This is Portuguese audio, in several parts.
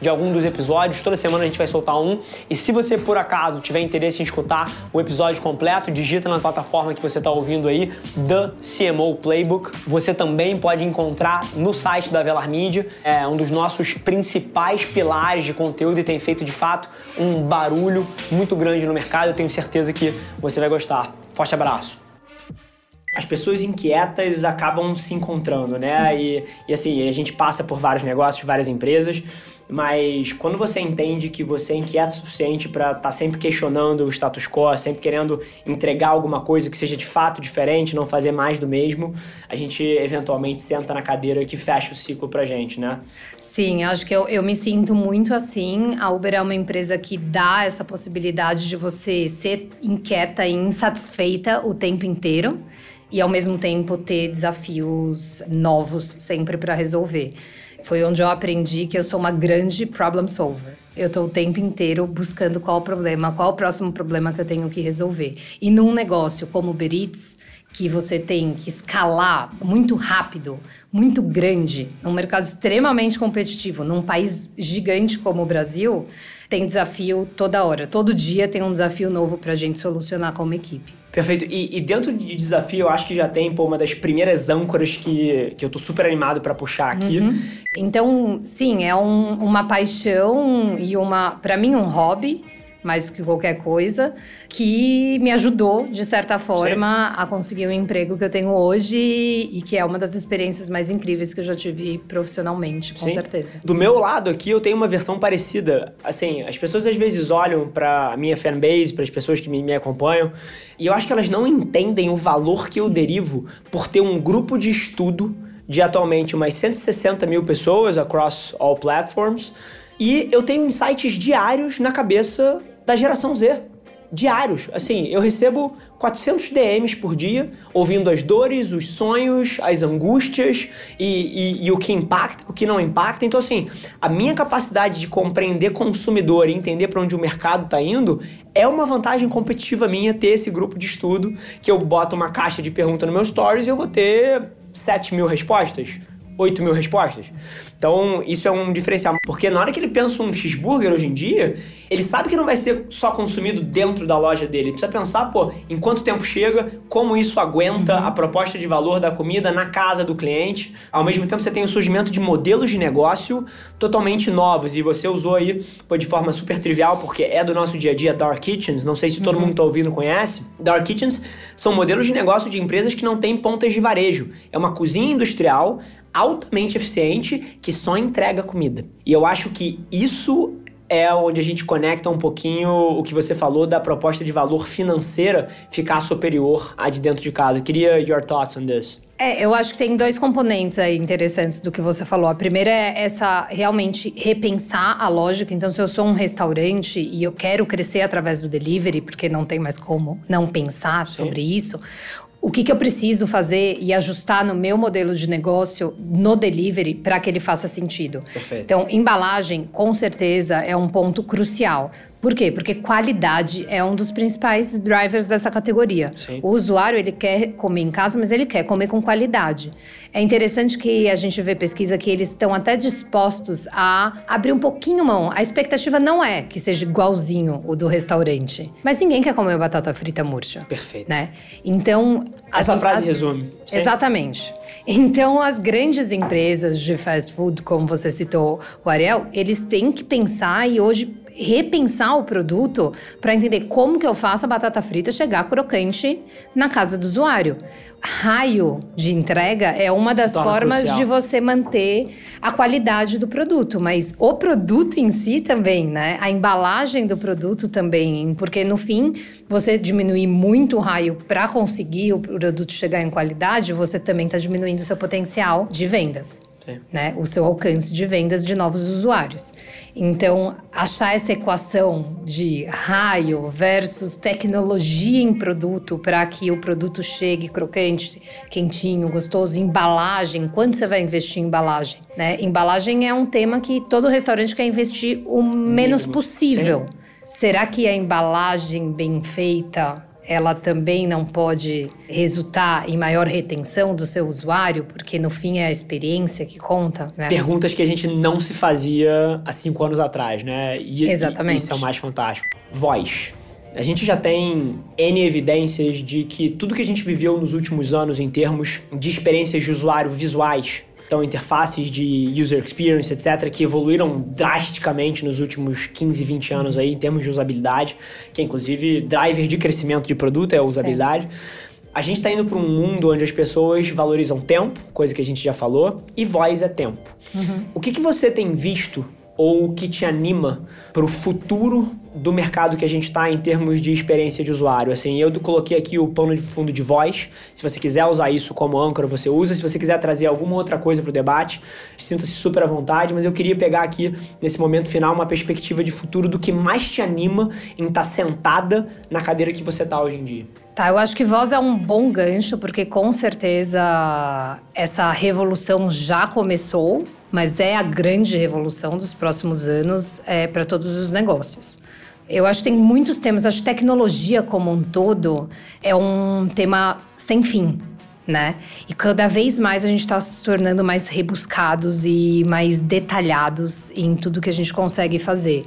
de algum dos episódios. Toda semana a gente vai soltar um. E se você por acaso tiver interesse em escutar o episódio completo, digita na plataforma que você está ouvindo aí, The CMO Playbook. Você também pode encontrar no site da Velar Media, é um dos nossos principais pilares de conteúdo e tem feito de fato um barulho muito grande no mercado. Eu tenho certeza que você vai gostar. Forte abraço! as pessoas inquietas acabam se encontrando, né? E, e assim, a gente passa por vários negócios, várias empresas, mas quando você entende que você é inquieto o suficiente para estar tá sempre questionando o status quo, sempre querendo entregar alguma coisa que seja de fato diferente, não fazer mais do mesmo, a gente eventualmente senta na cadeira que fecha o ciclo pra gente, né? Sim, acho que eu, eu me sinto muito assim. A Uber é uma empresa que dá essa possibilidade de você ser inquieta e insatisfeita o tempo inteiro e ao mesmo tempo ter desafios novos sempre para resolver. Foi onde eu aprendi que eu sou uma grande problem solver. Eu estou o tempo inteiro buscando qual o problema, qual o próximo problema que eu tenho que resolver. E num negócio como o Uber Eats, que você tem que escalar muito rápido, muito grande, num mercado extremamente competitivo, num país gigante como o Brasil, tem desafio toda hora. Todo dia tem um desafio novo para a gente solucionar como equipe. Perfeito. E, e, dentro de desafio, eu acho que já tem pô, uma das primeiras âncoras que, que eu tô super animado para puxar aqui. Uhum. Então, sim, é um, uma paixão e uma, para mim, um hobby mais do que qualquer coisa, que me ajudou, de certa forma, Sim. a conseguir o emprego que eu tenho hoje e que é uma das experiências mais incríveis que eu já tive profissionalmente, com Sim. certeza. Do meu lado aqui, eu tenho uma versão parecida. Assim, as pessoas às vezes olham para a minha fanbase, para as pessoas que me, me acompanham, e eu acho que elas não entendem o valor que eu derivo por ter um grupo de estudo de atualmente umas 160 mil pessoas across all platforms e eu tenho insights diários na cabeça da geração Z. Diários. Assim, eu recebo 400 DMs por dia, ouvindo as dores, os sonhos, as angústias e, e, e, o que impacta, o que não impacta. Então, assim, a minha capacidade de compreender consumidor e entender para onde o mercado está indo é uma vantagem competitiva minha ter esse grupo de estudo que eu boto uma caixa de pergunta no meu stories e eu vou ter 7 mil respostas. 8 mil respostas. Então, isso é um diferencial. Porque na hora que ele pensa um cheeseburger hoje em dia, ele sabe que não vai ser só consumido dentro da loja dele. Ele precisa pensar, pô, em quanto tempo chega, como isso aguenta uhum. a proposta de valor da comida na casa do cliente. Ao mesmo tempo, você tem o surgimento de modelos de negócio totalmente novos. E você usou aí, pô, de forma super trivial, porque é do nosso dia a dia, Dark Kitchens. Não sei se todo uhum. mundo está ouvindo conhece. Dark Kitchens são modelos de negócio de empresas que não têm pontas de varejo. É uma cozinha industrial altamente eficiente que só entrega comida. E eu acho que isso é onde a gente conecta um pouquinho o que você falou da proposta de valor financeira ficar superior à de dentro de casa. Eu queria your thoughts on this. É, eu acho que tem dois componentes aí interessantes do que você falou. A primeira é essa realmente repensar a lógica. Então, se eu sou um restaurante e eu quero crescer através do delivery, porque não tem mais como não pensar Sim. sobre isso, o que, que eu preciso fazer e ajustar no meu modelo de negócio no delivery para que ele faça sentido. Perfeito. Então, embalagem, com certeza, é um ponto crucial. Por quê? Porque qualidade é um dos principais drivers dessa categoria. Sim. O usuário ele quer comer em casa, mas ele quer comer com qualidade. É interessante que a gente vê pesquisa que eles estão até dispostos a abrir um pouquinho mão. A expectativa não é que seja igualzinho o do restaurante, mas ninguém quer comer batata frita murcha. Perfeito. Né? Então essa as, frase as, resume. Exatamente. Então as grandes empresas de fast food, como você citou, o Ariel, eles têm que pensar e hoje repensar o produto para entender como que eu faço a batata frita chegar crocante na casa do usuário. Raio de entrega é uma das formas crucial. de você manter a qualidade do produto, mas o produto em si também, né? A embalagem do produto também, porque no fim, você diminuir muito o raio para conseguir o produto chegar em qualidade, você também está diminuindo o seu potencial de vendas. Né? O seu alcance de vendas de novos usuários. Então, achar essa equação de raio versus tecnologia em produto para que o produto chegue crocante, quentinho, gostoso, embalagem, quanto você vai investir em embalagem, né? Embalagem é um tema que todo restaurante quer investir o menos possível. Sim. Será que a embalagem bem feita ela também não pode resultar em maior retenção do seu usuário, porque no fim é a experiência que conta. Né? Perguntas que a gente não se fazia há cinco anos atrás, né? E, Exatamente. E isso é o mais fantástico. Voz. A gente já tem N evidências de que tudo que a gente viveu nos últimos anos em termos de experiências de usuário visuais então, interfaces de user experience, etc., que evoluíram drasticamente nos últimos 15, 20 anos aí, em termos de usabilidade, que é inclusive driver de crescimento de produto é a usabilidade. A gente está indo para um mundo onde as pessoas valorizam tempo, coisa que a gente já falou, e voz é tempo. Uhum. O que, que você tem visto ou que te anima para o futuro do mercado que a gente está em termos de experiência de usuário. Assim, eu coloquei aqui o pano de fundo de voz. Se você quiser usar isso como âncora, você usa. Se você quiser trazer alguma outra coisa para o debate, sinta-se super à vontade. Mas eu queria pegar aqui, nesse momento final, uma perspectiva de futuro do que mais te anima em estar tá sentada na cadeira que você está hoje em dia. Tá, eu acho que voz é um bom gancho, porque com certeza essa revolução já começou, mas é a grande revolução dos próximos anos é, para todos os negócios. Eu acho que tem muitos temas, acho que tecnologia como um todo é um tema sem fim. Né? E cada vez mais a gente está se tornando mais rebuscados e mais detalhados em tudo que a gente consegue fazer.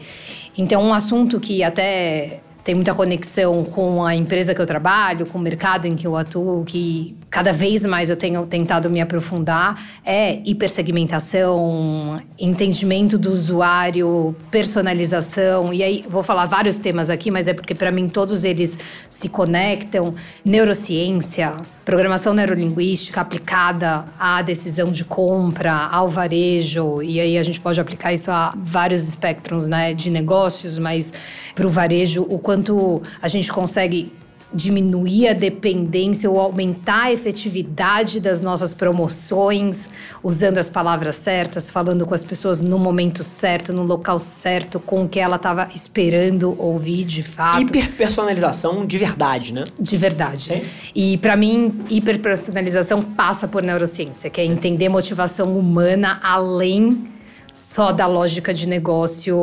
Então, um assunto que até tem muita conexão com a empresa que eu trabalho, com o mercado em que eu atuo, que cada vez mais eu tenho tentado me aprofundar, é hipersegmentação, entendimento do usuário, personalização. E aí vou falar vários temas aqui, mas é porque para mim todos eles se conectam. Neurociência, programação neurolinguística aplicada à decisão de compra, ao varejo, e aí a gente pode aplicar isso a vários espectros né, de negócios, mas para o varejo, o quanto a gente consegue diminuir a dependência ou aumentar a efetividade das nossas promoções, usando as palavras certas, falando com as pessoas no momento certo, no local certo, com o que ela estava esperando ouvir de fato. Hiperpersonalização de verdade, né? De verdade. Sim. E para mim, hiperpersonalização passa por neurociência, que é entender motivação humana além só da lógica de negócio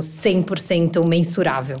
100% mensurável.